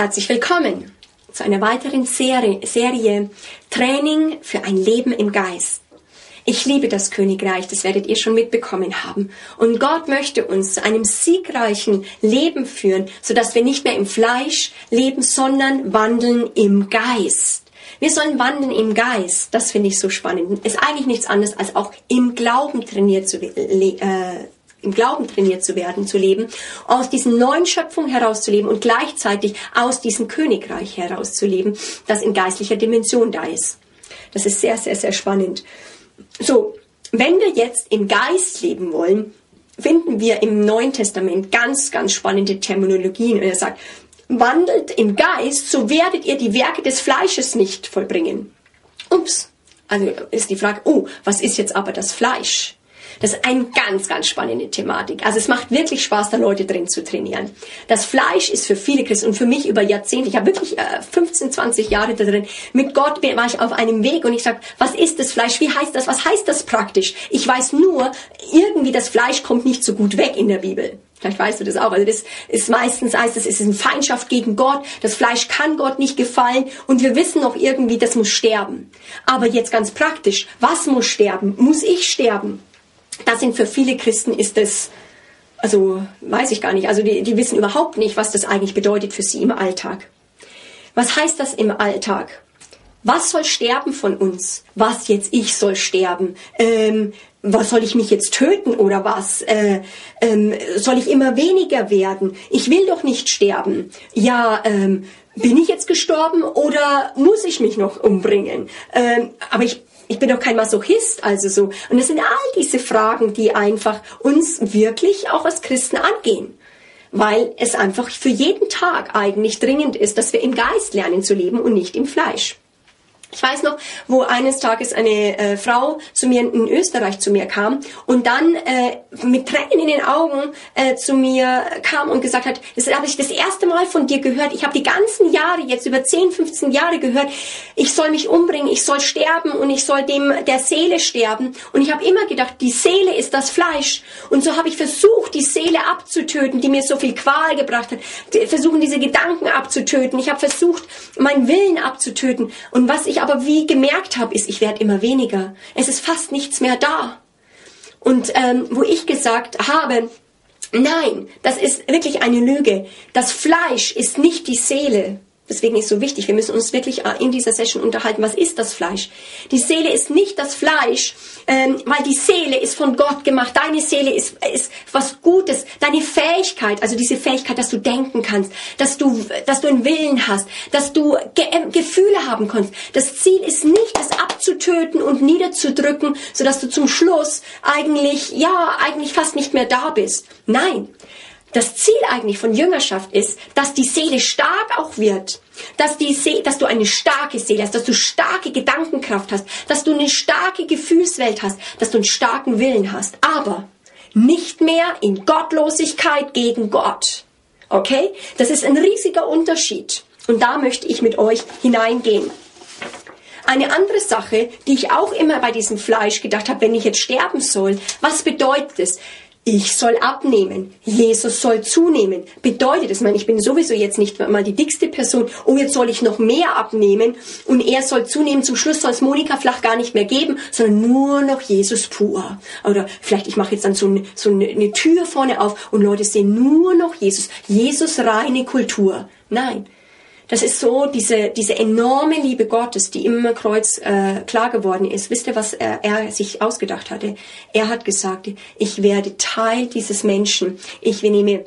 Herzlich willkommen zu einer weiteren Serie, Serie Training für ein Leben im Geist. Ich liebe das Königreich, das werdet ihr schon mitbekommen haben. Und Gott möchte uns zu einem siegreichen Leben führen, sodass wir nicht mehr im Fleisch leben, sondern wandeln im Geist. Wir sollen wandeln im Geist. Das finde ich so spannend. Ist eigentlich nichts anderes als auch im Glauben trainiert zu, äh, im Glauben trainiert zu werden, zu leben, aus diesen neuen Schöpfungen herauszuleben und gleichzeitig aus diesem Königreich herauszuleben, das in geistlicher Dimension da ist. Das ist sehr, sehr, sehr spannend. So, wenn wir jetzt im Geist leben wollen, finden wir im Neuen Testament ganz, ganz spannende Terminologien. Und er sagt, wandelt im Geist, so werdet ihr die Werke des Fleisches nicht vollbringen. Ups. Also ist die Frage, oh, was ist jetzt aber das Fleisch? Das ist eine ganz, ganz spannende Thematik. Also es macht wirklich Spaß, da Leute drin zu trainieren. Das Fleisch ist für viele Christen und für mich über Jahrzehnte, ich habe wirklich äh, 15, 20 Jahre da drin, mit Gott war ich auf einem Weg und ich sage, was ist das Fleisch? Wie heißt das? Was heißt das praktisch? Ich weiß nur, irgendwie das Fleisch kommt nicht so gut weg in der Bibel. Vielleicht weißt du das auch. Also das ist meistens heißt es, ist eine Feindschaft gegen Gott. Das Fleisch kann Gott nicht gefallen und wir wissen noch irgendwie, das muss sterben. Aber jetzt ganz praktisch, was muss sterben? Muss ich sterben? Das sind für viele Christen ist das, also weiß ich gar nicht, also die, die wissen überhaupt nicht, was das eigentlich bedeutet für sie im Alltag. Was heißt das im Alltag? Was soll sterben von uns? Was jetzt ich soll sterben? Ähm, was soll ich mich jetzt töten oder was? Äh, ähm, soll ich immer weniger werden? Ich will doch nicht sterben. Ja, ähm, bin ich jetzt gestorben oder muss ich mich noch umbringen? Ähm, aber ich ich bin doch kein Masochist, also so. Und es sind all diese Fragen, die einfach uns wirklich auch als Christen angehen. Weil es einfach für jeden Tag eigentlich dringend ist, dass wir im Geist lernen zu leben und nicht im Fleisch. Ich weiß noch, wo eines Tages eine äh, Frau zu mir in Österreich zu mir kam und dann äh, mit Tränen in den Augen äh, zu mir kam und gesagt hat, das habe ich das erste Mal von dir gehört. Ich habe die ganzen Jahre, jetzt über 10, 15 Jahre gehört, ich soll mich umbringen, ich soll sterben und ich soll dem der Seele sterben. Und ich habe immer gedacht, die Seele ist das Fleisch. Und so habe ich versucht, die Seele abzutöten, die mir so viel Qual gebracht hat. Versuchen, diese Gedanken abzutöten. Ich habe versucht, meinen Willen abzutöten. Und was ich aber wie gemerkt habe, ist, ich werde immer weniger. Es ist fast nichts mehr da. Und ähm, wo ich gesagt habe, nein, das ist wirklich eine Lüge. Das Fleisch ist nicht die Seele. Deswegen ist so wichtig, wir müssen uns wirklich äh, in dieser Session unterhalten, was ist das Fleisch? Die Seele ist nicht das Fleisch, ähm, weil die Seele ist von Gott gemacht. Deine Seele ist, ist was Gutes. Deine Fähigkeit, also diese Fähigkeit, dass du denken kannst, dass du, dass du einen Willen hast, dass du Ge äh, Gefühle haben kannst. Das Ziel ist nicht, das abzutöten und niederzudrücken, sodass du zum Schluss eigentlich, ja, eigentlich fast nicht mehr da bist. Nein. Das Ziel eigentlich von Jüngerschaft ist, dass die Seele stark auch wird, dass, die See dass du eine starke Seele hast, dass du starke Gedankenkraft hast, dass du eine starke Gefühlswelt hast, dass du einen starken Willen hast, aber nicht mehr in Gottlosigkeit gegen Gott. Okay? Das ist ein riesiger Unterschied. Und da möchte ich mit euch hineingehen. Eine andere Sache, die ich auch immer bei diesem Fleisch gedacht habe, wenn ich jetzt sterben soll, was bedeutet es? Ich soll abnehmen. Jesus soll zunehmen. Bedeutet das, man, ich bin sowieso jetzt nicht mal die dickste Person. Oh, jetzt soll ich noch mehr abnehmen und er soll zunehmen. Zum Schluss soll es Monika flach gar nicht mehr geben, sondern nur noch Jesus pur. Oder vielleicht ich mache jetzt dann so eine, so eine Tür vorne auf und Leute sehen nur noch Jesus. Jesus reine Kultur. Nein, das ist so diese, diese enorme Liebe Gottes, die im Kreuz äh, klar geworden ist. Wisst ihr, was er, er sich ausgedacht hatte? Er hat gesagt, ich werde Teil dieses Menschen. Ich nehme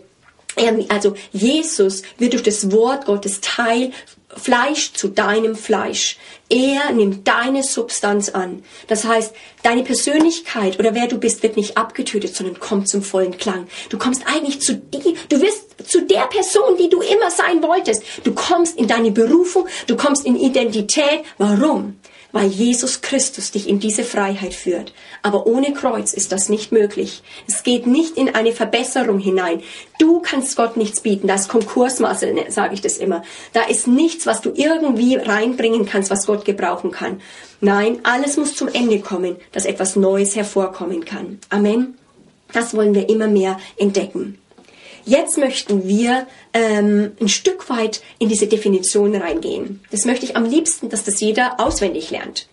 also Jesus wird durch das Wort Gottes Teil Fleisch zu deinem Fleisch. Er nimmt deine Substanz an. Das heißt, deine Persönlichkeit oder wer du bist, wird nicht abgetötet, sondern kommt zum vollen Klang. Du kommst eigentlich zu die, du wirst zu der Person, die du immer sein wolltest. Du kommst in deine Berufung, du kommst in Identität. Warum? Weil Jesus Christus dich in diese Freiheit führt. Aber ohne Kreuz ist das nicht möglich. Es geht nicht in eine Verbesserung hinein. Du kannst Gott nichts bieten. Da ist Konkursmasse, ne, sage ich das immer. Da ist nichts, was du irgendwie reinbringen kannst, was Gott gebrauchen kann. Nein, alles muss zum Ende kommen, dass etwas Neues hervorkommen kann. Amen. Das wollen wir immer mehr entdecken. Jetzt möchten wir ähm, ein Stück weit in diese Definition reingehen. Das möchte ich am liebsten, dass das jeder auswendig lernt.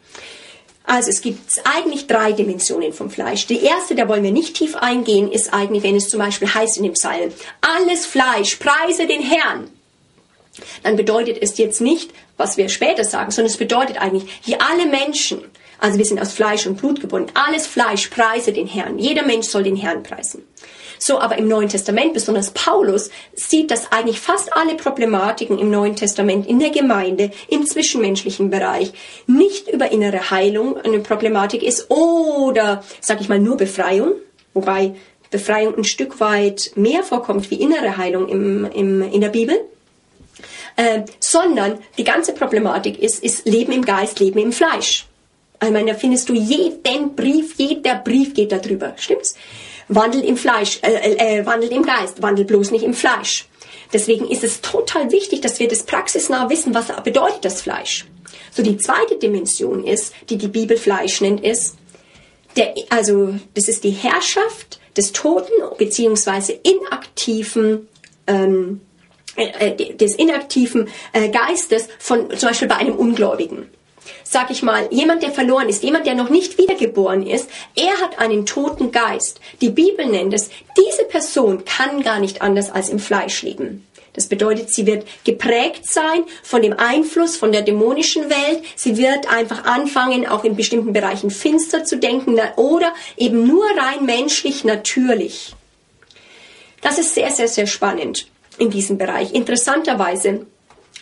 Also es gibt eigentlich drei Dimensionen vom Fleisch. Die erste, da wollen wir nicht tief eingehen, ist eigentlich, wenn es zum Beispiel heißt in dem Psalm, alles Fleisch, preise den Herrn. Dann bedeutet es jetzt nicht, was wir später sagen, sondern es bedeutet eigentlich, wie alle Menschen, also wir sind aus Fleisch und Blut gebunden, alles Fleisch preise den Herrn. Jeder Mensch soll den Herrn preisen. So, aber im Neuen Testament, besonders Paulus, sieht, dass eigentlich fast alle Problematiken im Neuen Testament in der Gemeinde, im zwischenmenschlichen Bereich, nicht über innere Heilung eine Problematik ist oder, sag ich mal, nur Befreiung, wobei Befreiung ein Stück weit mehr vorkommt wie innere Heilung im, im, in der Bibel. Äh, sondern die ganze Problematik ist, ist Leben im Geist, Leben im Fleisch. Ich meine, da findest du jeden Brief, jeder Brief geht darüber, stimmt's? Wandel im Fleisch, äh, äh, äh, wandel im Geist, wandel bloß nicht im Fleisch. Deswegen ist es total wichtig, dass wir das praxisnah wissen, was bedeutet das Fleisch. So die zweite Dimension ist, die die Bibel Fleisch nennt, ist, der, also das ist die Herrschaft des toten beziehungsweise inaktiven ähm, äh, äh des inaktiven Geistes von zum Beispiel bei einem Ungläubigen sag ich mal, jemand, der verloren ist, jemand, der noch nicht wiedergeboren ist, er hat einen toten Geist. Die Bibel nennt es, diese Person kann gar nicht anders als im Fleisch leben. Das bedeutet, sie wird geprägt sein von dem Einfluss von der dämonischen Welt. Sie wird einfach anfangen, auch in bestimmten Bereichen finster zu denken oder eben nur rein menschlich natürlich. Das ist sehr, sehr, sehr spannend in diesem Bereich. Interessanterweise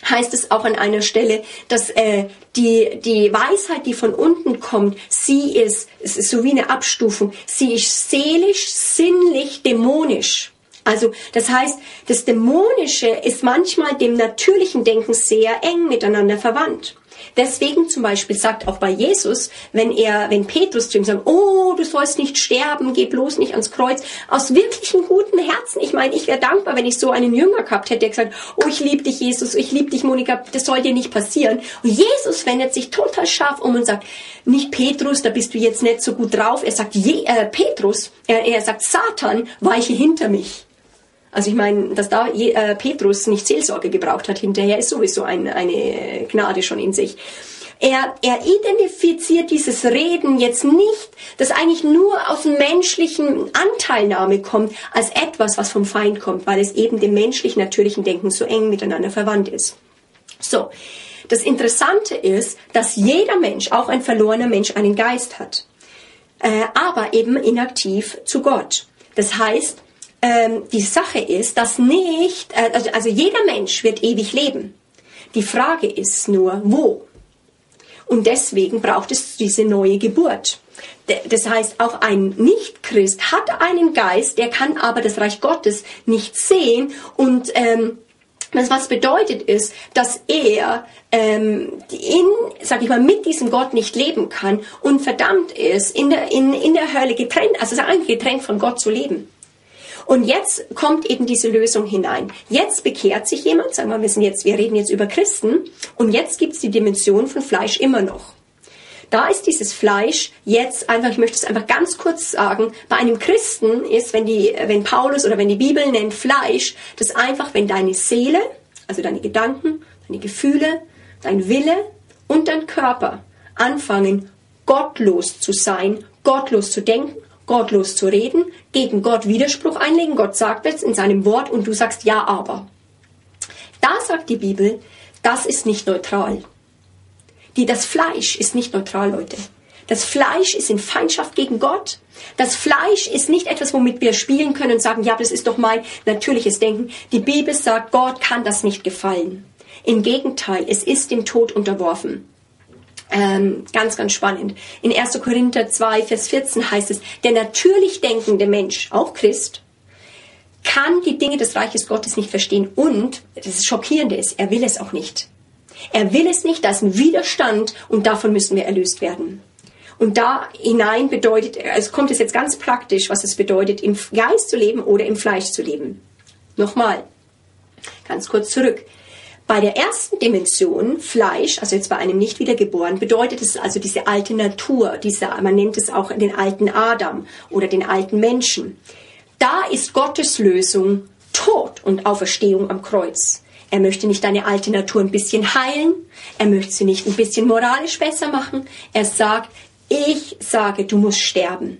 heißt es auch an einer Stelle, dass äh, die, die Weisheit, die von unten kommt, sie ist, es ist so wie eine Abstufung, sie ist seelisch, sinnlich, dämonisch. Also das heißt, das Dämonische ist manchmal dem natürlichen Denken sehr eng miteinander verwandt. Deswegen zum Beispiel sagt auch bei Jesus, wenn er, wenn Petrus zu ihm sagt, oh, du sollst nicht sterben, geh bloß nicht ans Kreuz, aus wirklichem guten Herzen. Ich meine, ich wäre dankbar, wenn ich so einen Jünger gehabt hätte, der gesagt, oh, ich liebe dich, Jesus, ich liebe dich, Monika, das soll dir nicht passieren. Und Jesus wendet sich total scharf um und sagt, nicht Petrus, da bist du jetzt nicht so gut drauf. Er sagt, Je, äh, Petrus, er, er sagt, Satan, weiche hinter mich. Also ich meine, dass da äh, Petrus nicht Seelsorge gebraucht hat hinterher, ist sowieso ein, eine Gnade schon in sich. Er, er identifiziert dieses Reden jetzt nicht, das eigentlich nur aus menschlichen Anteilnahme kommt, als etwas, was vom Feind kommt, weil es eben dem menschlichen, natürlichen Denken so eng miteinander verwandt ist. So. Das Interessante ist, dass jeder Mensch, auch ein verlorener Mensch, einen Geist hat. Äh, aber eben inaktiv zu Gott. Das heißt, ähm, die Sache ist, dass nicht, äh, also, also jeder Mensch wird ewig leben. Die Frage ist nur, wo? Und deswegen braucht es diese neue Geburt. Das heißt, auch ein Nichtchrist hat einen Geist, der kann aber das Reich Gottes nicht sehen und ähm, das, was bedeutet ist, dass er ähm, in, sag ich mal, mit diesem Gott nicht leben kann und verdammt ist, in der, in, in der Hölle getrennt, also getrennt von Gott zu leben. Und jetzt kommt eben diese Lösung hinein. Jetzt bekehrt sich jemand, sagen wir, wir sind jetzt, wir reden jetzt über Christen, und jetzt gibt es die Dimension von Fleisch immer noch. Da ist dieses Fleisch jetzt einfach, ich möchte es einfach ganz kurz sagen, bei einem Christen ist, wenn die, wenn Paulus oder wenn die Bibel nennt Fleisch, das einfach, wenn deine Seele, also deine Gedanken, deine Gefühle, dein Wille und dein Körper anfangen, gottlos zu sein, gottlos zu denken, gottlos zu reden, gegen Gott Widerspruch einlegen. Gott sagt es in seinem Wort und du sagst ja, aber. Da sagt die Bibel, das ist nicht neutral. Die, das Fleisch ist nicht neutral, Leute. Das Fleisch ist in Feindschaft gegen Gott. Das Fleisch ist nicht etwas, womit wir spielen können und sagen, ja, das ist doch mein natürliches Denken. Die Bibel sagt, Gott kann das nicht gefallen. Im Gegenteil, es ist dem Tod unterworfen. Ähm, ganz, ganz spannend. In 1. Korinther 2, Vers 14 heißt es, der natürlich denkende Mensch, auch Christ, kann die Dinge des Reiches Gottes nicht verstehen und, das Schockierende ist, er will es auch nicht. Er will es nicht, da ist ein Widerstand und davon müssen wir erlöst werden. Und da hinein bedeutet, also kommt es jetzt ganz praktisch, was es bedeutet, im Geist zu leben oder im Fleisch zu leben. Nochmal, ganz kurz zurück. Bei der ersten Dimension, Fleisch, also jetzt bei einem nicht wiedergeboren, bedeutet es also diese alte Natur, diese, man nennt es auch den alten Adam oder den alten Menschen. Da ist Gottes Lösung Tod und Auferstehung am Kreuz. Er möchte nicht deine alte Natur ein bisschen heilen. Er möchte sie nicht ein bisschen moralisch besser machen. Er sagt, ich sage, du musst sterben.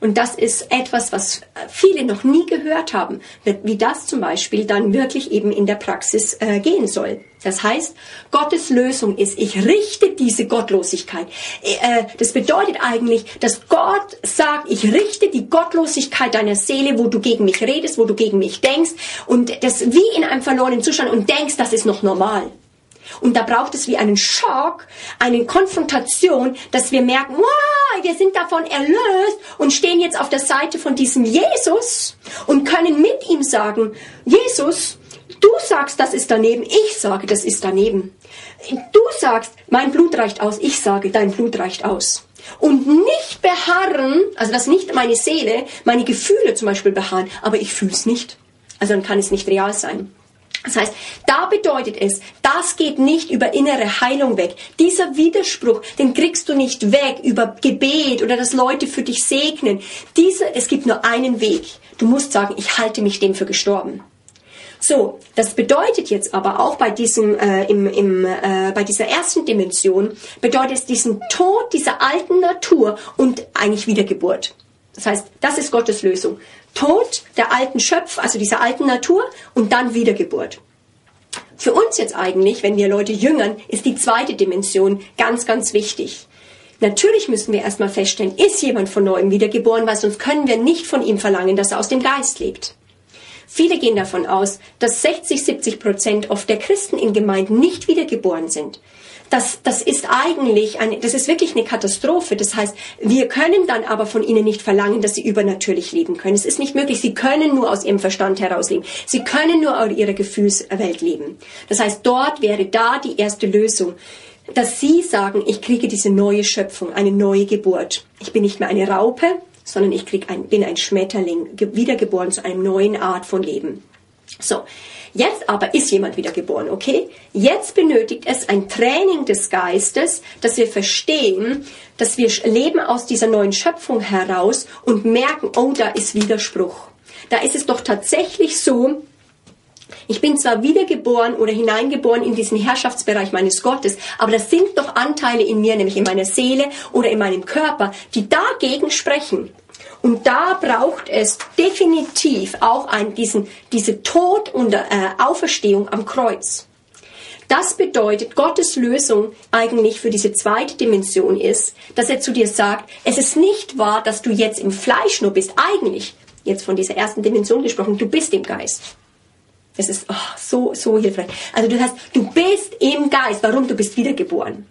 Und das ist etwas, was viele noch nie gehört haben, wie das zum Beispiel dann wirklich eben in der Praxis äh, gehen soll. Das heißt, Gottes Lösung ist, ich richte diese Gottlosigkeit. Äh, das bedeutet eigentlich, dass Gott sagt, ich richte die Gottlosigkeit deiner Seele, wo du gegen mich redest, wo du gegen mich denkst und das wie in einem verlorenen Zustand und denkst, das ist noch normal. Und da braucht es wie einen Schock, eine Konfrontation, dass wir merken, wow, wir sind davon erlöst und stehen jetzt auf der Seite von diesem Jesus und können mit ihm sagen, Jesus, du sagst, das ist daneben, ich sage, das ist daneben. Du sagst, mein Blut reicht aus, ich sage, dein Blut reicht aus. Und nicht beharren, also dass nicht meine Seele, meine Gefühle zum Beispiel beharren, aber ich fühle es nicht. Also dann kann es nicht real sein. Das heißt, da bedeutet es, das geht nicht über innere Heilung weg. Dieser Widerspruch, den kriegst du nicht weg über Gebet oder dass Leute für dich segnen. Diese, es gibt nur einen Weg. Du musst sagen, ich halte mich dem für gestorben. So, das bedeutet jetzt aber auch bei diesem, äh, im, im, äh, bei dieser ersten Dimension bedeutet es diesen Tod dieser alten Natur und eigentlich Wiedergeburt. Das heißt, das ist Gottes Lösung. Tod der alten Schöpf, also dieser alten Natur und dann Wiedergeburt. Für uns jetzt eigentlich, wenn wir Leute jüngern, ist die zweite Dimension ganz, ganz wichtig. Natürlich müssen wir erstmal feststellen, ist jemand von neuem wiedergeboren, weil sonst können wir nicht von ihm verlangen, dass er aus dem Geist lebt. Viele gehen davon aus, dass 60, 70 Prozent oft der Christen in Gemeinden nicht wiedergeboren sind das, das ist eigentlich, eine, das ist wirklich eine Katastrophe. Das heißt, wir können dann aber von ihnen nicht verlangen, dass sie übernatürlich leben können. Es ist nicht möglich. Sie können nur aus ihrem Verstand heraus leben. Sie können nur aus ihrer Gefühlswelt leben. Das heißt, dort wäre da die erste Lösung dass sie sagen, ich kriege diese neue Schöpfung, eine neue Geburt. Ich bin nicht mehr eine Raupe, sondern ich krieg ein, bin ein Schmetterling, wiedergeboren zu einer neuen Art von Leben. So, Jetzt aber ist jemand wieder geboren, okay? Jetzt benötigt es ein Training des Geistes, dass wir verstehen, dass wir leben aus dieser neuen Schöpfung heraus und merken, oh, da ist Widerspruch. Da ist es doch tatsächlich so, ich bin zwar wiedergeboren oder hineingeboren in diesen Herrschaftsbereich meines Gottes, aber das sind doch Anteile in mir, nämlich in meiner Seele oder in meinem Körper, die dagegen sprechen. Und da braucht es definitiv auch einen, diesen, diese Tod und äh, Auferstehung am Kreuz. Das bedeutet, Gottes Lösung eigentlich für diese zweite Dimension ist, dass er zu dir sagt, es ist nicht wahr, dass du jetzt im Fleisch nur bist. Eigentlich, jetzt von dieser ersten Dimension gesprochen, du bist im Geist. Es ist oh, so, so hilfreich. Also du hast, du bist im Geist. Warum? Du bist wiedergeboren.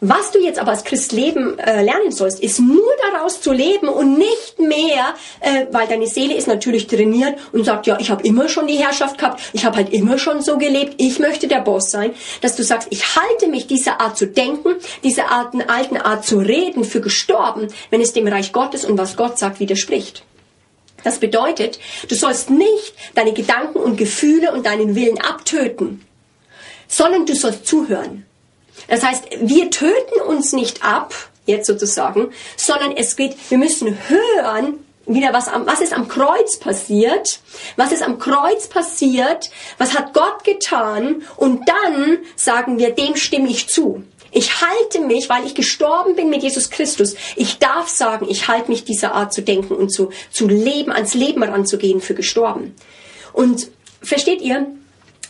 Was du jetzt aber als Christ leben äh, lernen sollst, ist nur daraus zu leben und nicht mehr, äh, weil deine Seele ist natürlich trainiert und sagt, ja, ich habe immer schon die Herrschaft gehabt, ich habe halt immer schon so gelebt, ich möchte der Boss sein, dass du sagst, ich halte mich dieser Art zu denken, dieser alten, alten Art zu reden für gestorben, wenn es dem Reich Gottes und was Gott sagt widerspricht. Das bedeutet, du sollst nicht deine Gedanken und Gefühle und deinen Willen abtöten, sondern du sollst zuhören. Das heißt, wir töten uns nicht ab, jetzt sozusagen, sondern es geht, wir müssen hören, wieder was, am, was ist am Kreuz passiert, was ist am Kreuz passiert, was hat Gott getan und dann sagen wir, dem stimme ich zu. Ich halte mich, weil ich gestorben bin mit Jesus Christus. Ich darf sagen, ich halte mich dieser Art zu denken und zu, zu leben, ans Leben ranzugehen für gestorben. Und versteht ihr,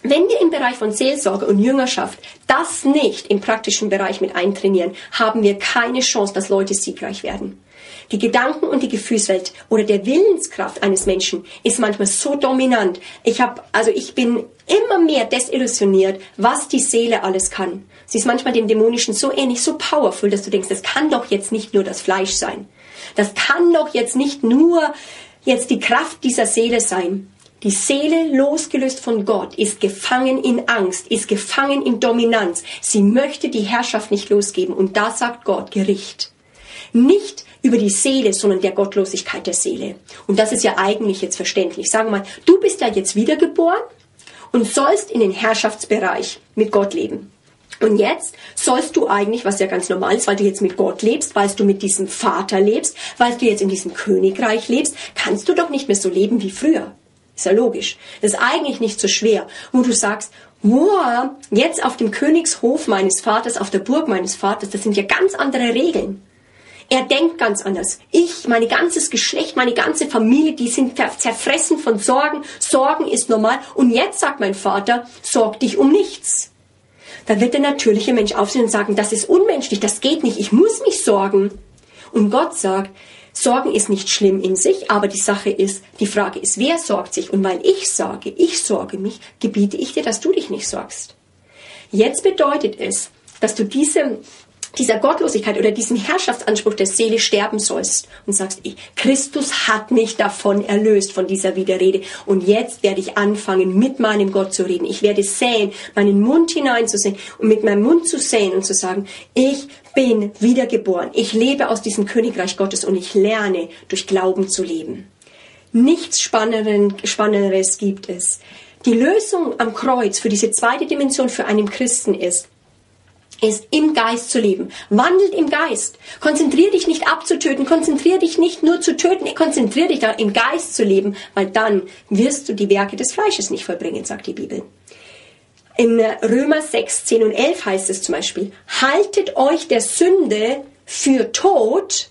wenn wir im Bereich von Seelsorge und Jüngerschaft das nicht im praktischen Bereich mit eintrainieren, haben wir keine Chance, dass Leute siegreich werden. Die Gedanken und die Gefühlswelt oder der Willenskraft eines Menschen ist manchmal so dominant. Ich habe, also ich bin immer mehr desillusioniert, was die Seele alles kann. Sie ist manchmal dem Dämonischen so ähnlich, so powerful, dass du denkst, das kann doch jetzt nicht nur das Fleisch sein. Das kann doch jetzt nicht nur jetzt die Kraft dieser Seele sein. Die Seele, losgelöst von Gott, ist gefangen in Angst, ist gefangen in Dominanz. Sie möchte die Herrschaft nicht losgeben. Und da sagt Gott Gericht. Nicht über die Seele, sondern der Gottlosigkeit der Seele. Und das ist ja eigentlich jetzt verständlich. Sagen wir mal, du bist ja jetzt wiedergeboren und sollst in den Herrschaftsbereich mit Gott leben. Und jetzt sollst du eigentlich, was ja ganz normal ist, weil du jetzt mit Gott lebst, weil du mit diesem Vater lebst, weil du jetzt in diesem Königreich lebst, kannst du doch nicht mehr so leben wie früher. Ist ja logisch. Das ist eigentlich nicht so schwer, wo du sagst, wow, jetzt auf dem Königshof meines Vaters, auf der Burg meines Vaters, das sind ja ganz andere Regeln. Er denkt ganz anders. Ich, mein ganzes Geschlecht, meine ganze Familie, die sind zerfressen von Sorgen. Sorgen ist normal. Und jetzt sagt mein Vater, sorg dich um nichts. Da wird der natürliche Mensch aufsehen und sagen, das ist unmenschlich, das geht nicht, ich muss mich sorgen. Und Gott sagt, Sorgen ist nicht schlimm in sich, aber die Sache ist, die Frage ist, wer sorgt sich? Und weil ich sage, ich sorge mich, gebiete ich dir, dass du dich nicht sorgst. Jetzt bedeutet es, dass du diese dieser Gottlosigkeit oder diesem Herrschaftsanspruch der Seele sterben sollst und sagst, ich, Christus hat mich davon erlöst, von dieser Widerrede. Und jetzt werde ich anfangen, mit meinem Gott zu reden. Ich werde säen, meinen Mund hineinzusehen und mit meinem Mund zu säen und zu sagen, ich bin wiedergeboren. Ich lebe aus diesem Königreich Gottes und ich lerne, durch Glauben zu leben. Nichts Spannenderes gibt es. Die Lösung am Kreuz für diese zweite Dimension für einen Christen ist, ist im Geist zu leben. Wandelt im Geist. Konzentrier dich nicht abzutöten, konzentrier dich nicht nur zu töten, konzentrier dich da im Geist zu leben, weil dann wirst du die Werke des Fleisches nicht vollbringen, sagt die Bibel. In Römer 6, 10 und 11 heißt es zum Beispiel, haltet euch der Sünde für tot,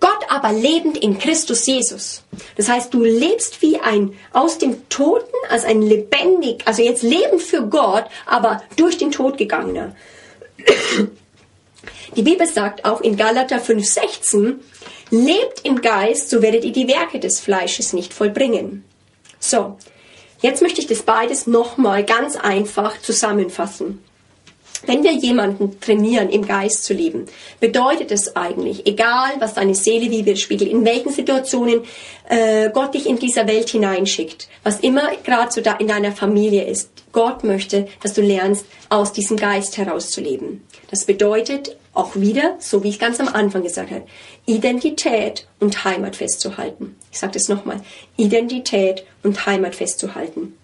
Gott aber lebend in Christus Jesus. Das heißt, du lebst wie ein aus dem Toten, als ein lebendig, also jetzt Leben für Gott, aber durch den Tod gegangener. Die Bibel sagt auch in Galater 5,16, lebt im Geist, so werdet ihr die Werke des Fleisches nicht vollbringen. So, jetzt möchte ich das beides nochmal ganz einfach zusammenfassen. Wenn wir jemanden trainieren, im Geist zu leben, bedeutet es eigentlich, egal was deine Seele widerspiegelt, in welchen Situationen äh, Gott dich in dieser Welt hineinschickt, was immer gerade so da in deiner Familie ist, Gott möchte, dass du lernst, aus diesem Geist herauszuleben. Das bedeutet auch wieder, so wie ich ganz am Anfang gesagt habe, Identität und Heimat festzuhalten. Ich sage das nochmal, Identität und Heimat festzuhalten.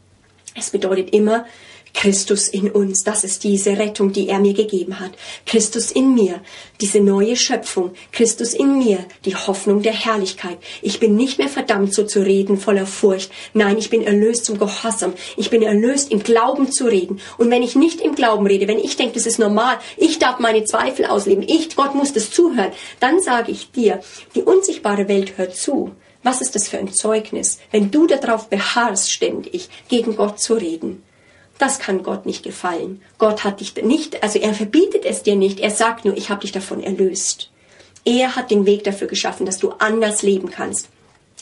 Es bedeutet immer, Christus in uns, das ist diese Rettung, die er mir gegeben hat. Christus in mir, diese neue Schöpfung. Christus in mir, die Hoffnung der Herrlichkeit. Ich bin nicht mehr verdammt, so zu reden, voller Furcht. Nein, ich bin erlöst zum Gehorsam. Ich bin erlöst, im Glauben zu reden. Und wenn ich nicht im Glauben rede, wenn ich denke, das ist normal, ich darf meine Zweifel ausleben, ich, Gott muss das zuhören, dann sage ich dir, die unsichtbare Welt hört zu. Was ist das für ein Zeugnis, wenn du darauf beharrst, ständig gegen Gott zu reden? Das kann Gott nicht gefallen. Gott hat dich nicht, also er verbietet es dir nicht, er sagt nur, ich habe dich davon erlöst. Er hat den Weg dafür geschaffen, dass du anders leben kannst.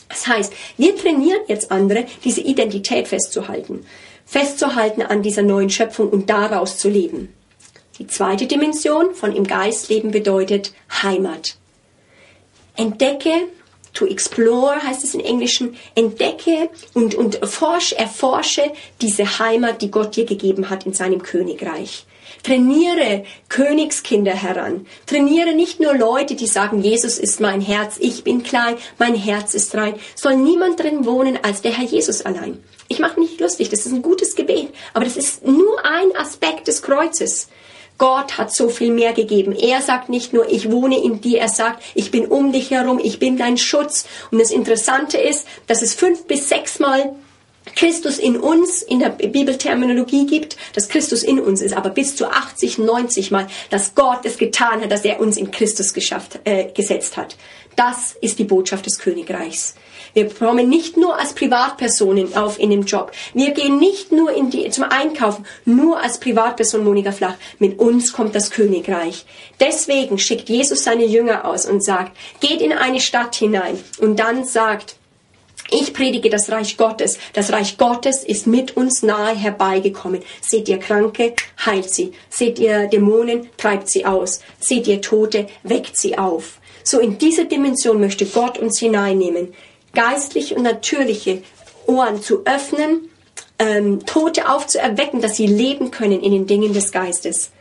Das heißt, wir trainieren jetzt andere, diese Identität festzuhalten, festzuhalten an dieser neuen Schöpfung und daraus zu leben. Die zweite Dimension von im Geist leben bedeutet Heimat. Entdecke to explore heißt es im Englischen, entdecke und, und forsch, erforsche diese Heimat, die Gott dir gegeben hat in seinem Königreich. Trainiere Königskinder heran. Trainiere nicht nur Leute, die sagen, Jesus ist mein Herz, ich bin klein, mein Herz ist rein. Soll niemand drin wohnen als der Herr Jesus allein. Ich mache mich lustig, das ist ein gutes Gebet, aber das ist nur ein Aspekt des Kreuzes. Gott hat so viel mehr gegeben. Er sagt nicht nur, ich wohne in dir, er sagt, ich bin um dich herum, ich bin dein Schutz. Und das Interessante ist, dass es fünf bis sechs Mal Christus in uns in der Bibelterminologie gibt, dass Christus in uns ist, aber bis zu 80, 90 Mal, dass Gott es getan hat, dass er uns in Christus geschafft, äh, gesetzt hat. Das ist die Botschaft des Königreichs. Wir kommen nicht nur als Privatpersonen auf in dem Job. Wir gehen nicht nur in die, zum Einkaufen, nur als Privatperson Monika Flach. Mit uns kommt das Königreich. Deswegen schickt Jesus seine Jünger aus und sagt, geht in eine Stadt hinein und dann sagt, ich predige das Reich Gottes. Das Reich Gottes ist mit uns nahe herbeigekommen. Seht ihr Kranke, heilt sie. Seht ihr Dämonen, treibt sie aus. Seht ihr Tote, weckt sie auf. So in diese Dimension möchte Gott uns hineinnehmen geistliche und natürliche Ohren zu öffnen, ähm, Tote aufzuerwecken, dass sie leben können in den Dingen des Geistes.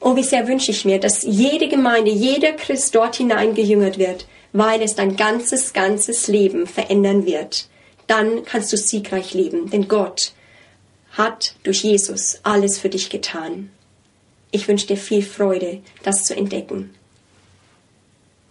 Oh, wie sehr wünsche ich mir, dass jede Gemeinde, jeder Christ dort hineingejüngert wird, weil es dein ganzes, ganzes Leben verändern wird. Dann kannst du siegreich leben, denn Gott hat durch Jesus alles für dich getan. Ich wünsche dir viel Freude, das zu entdecken.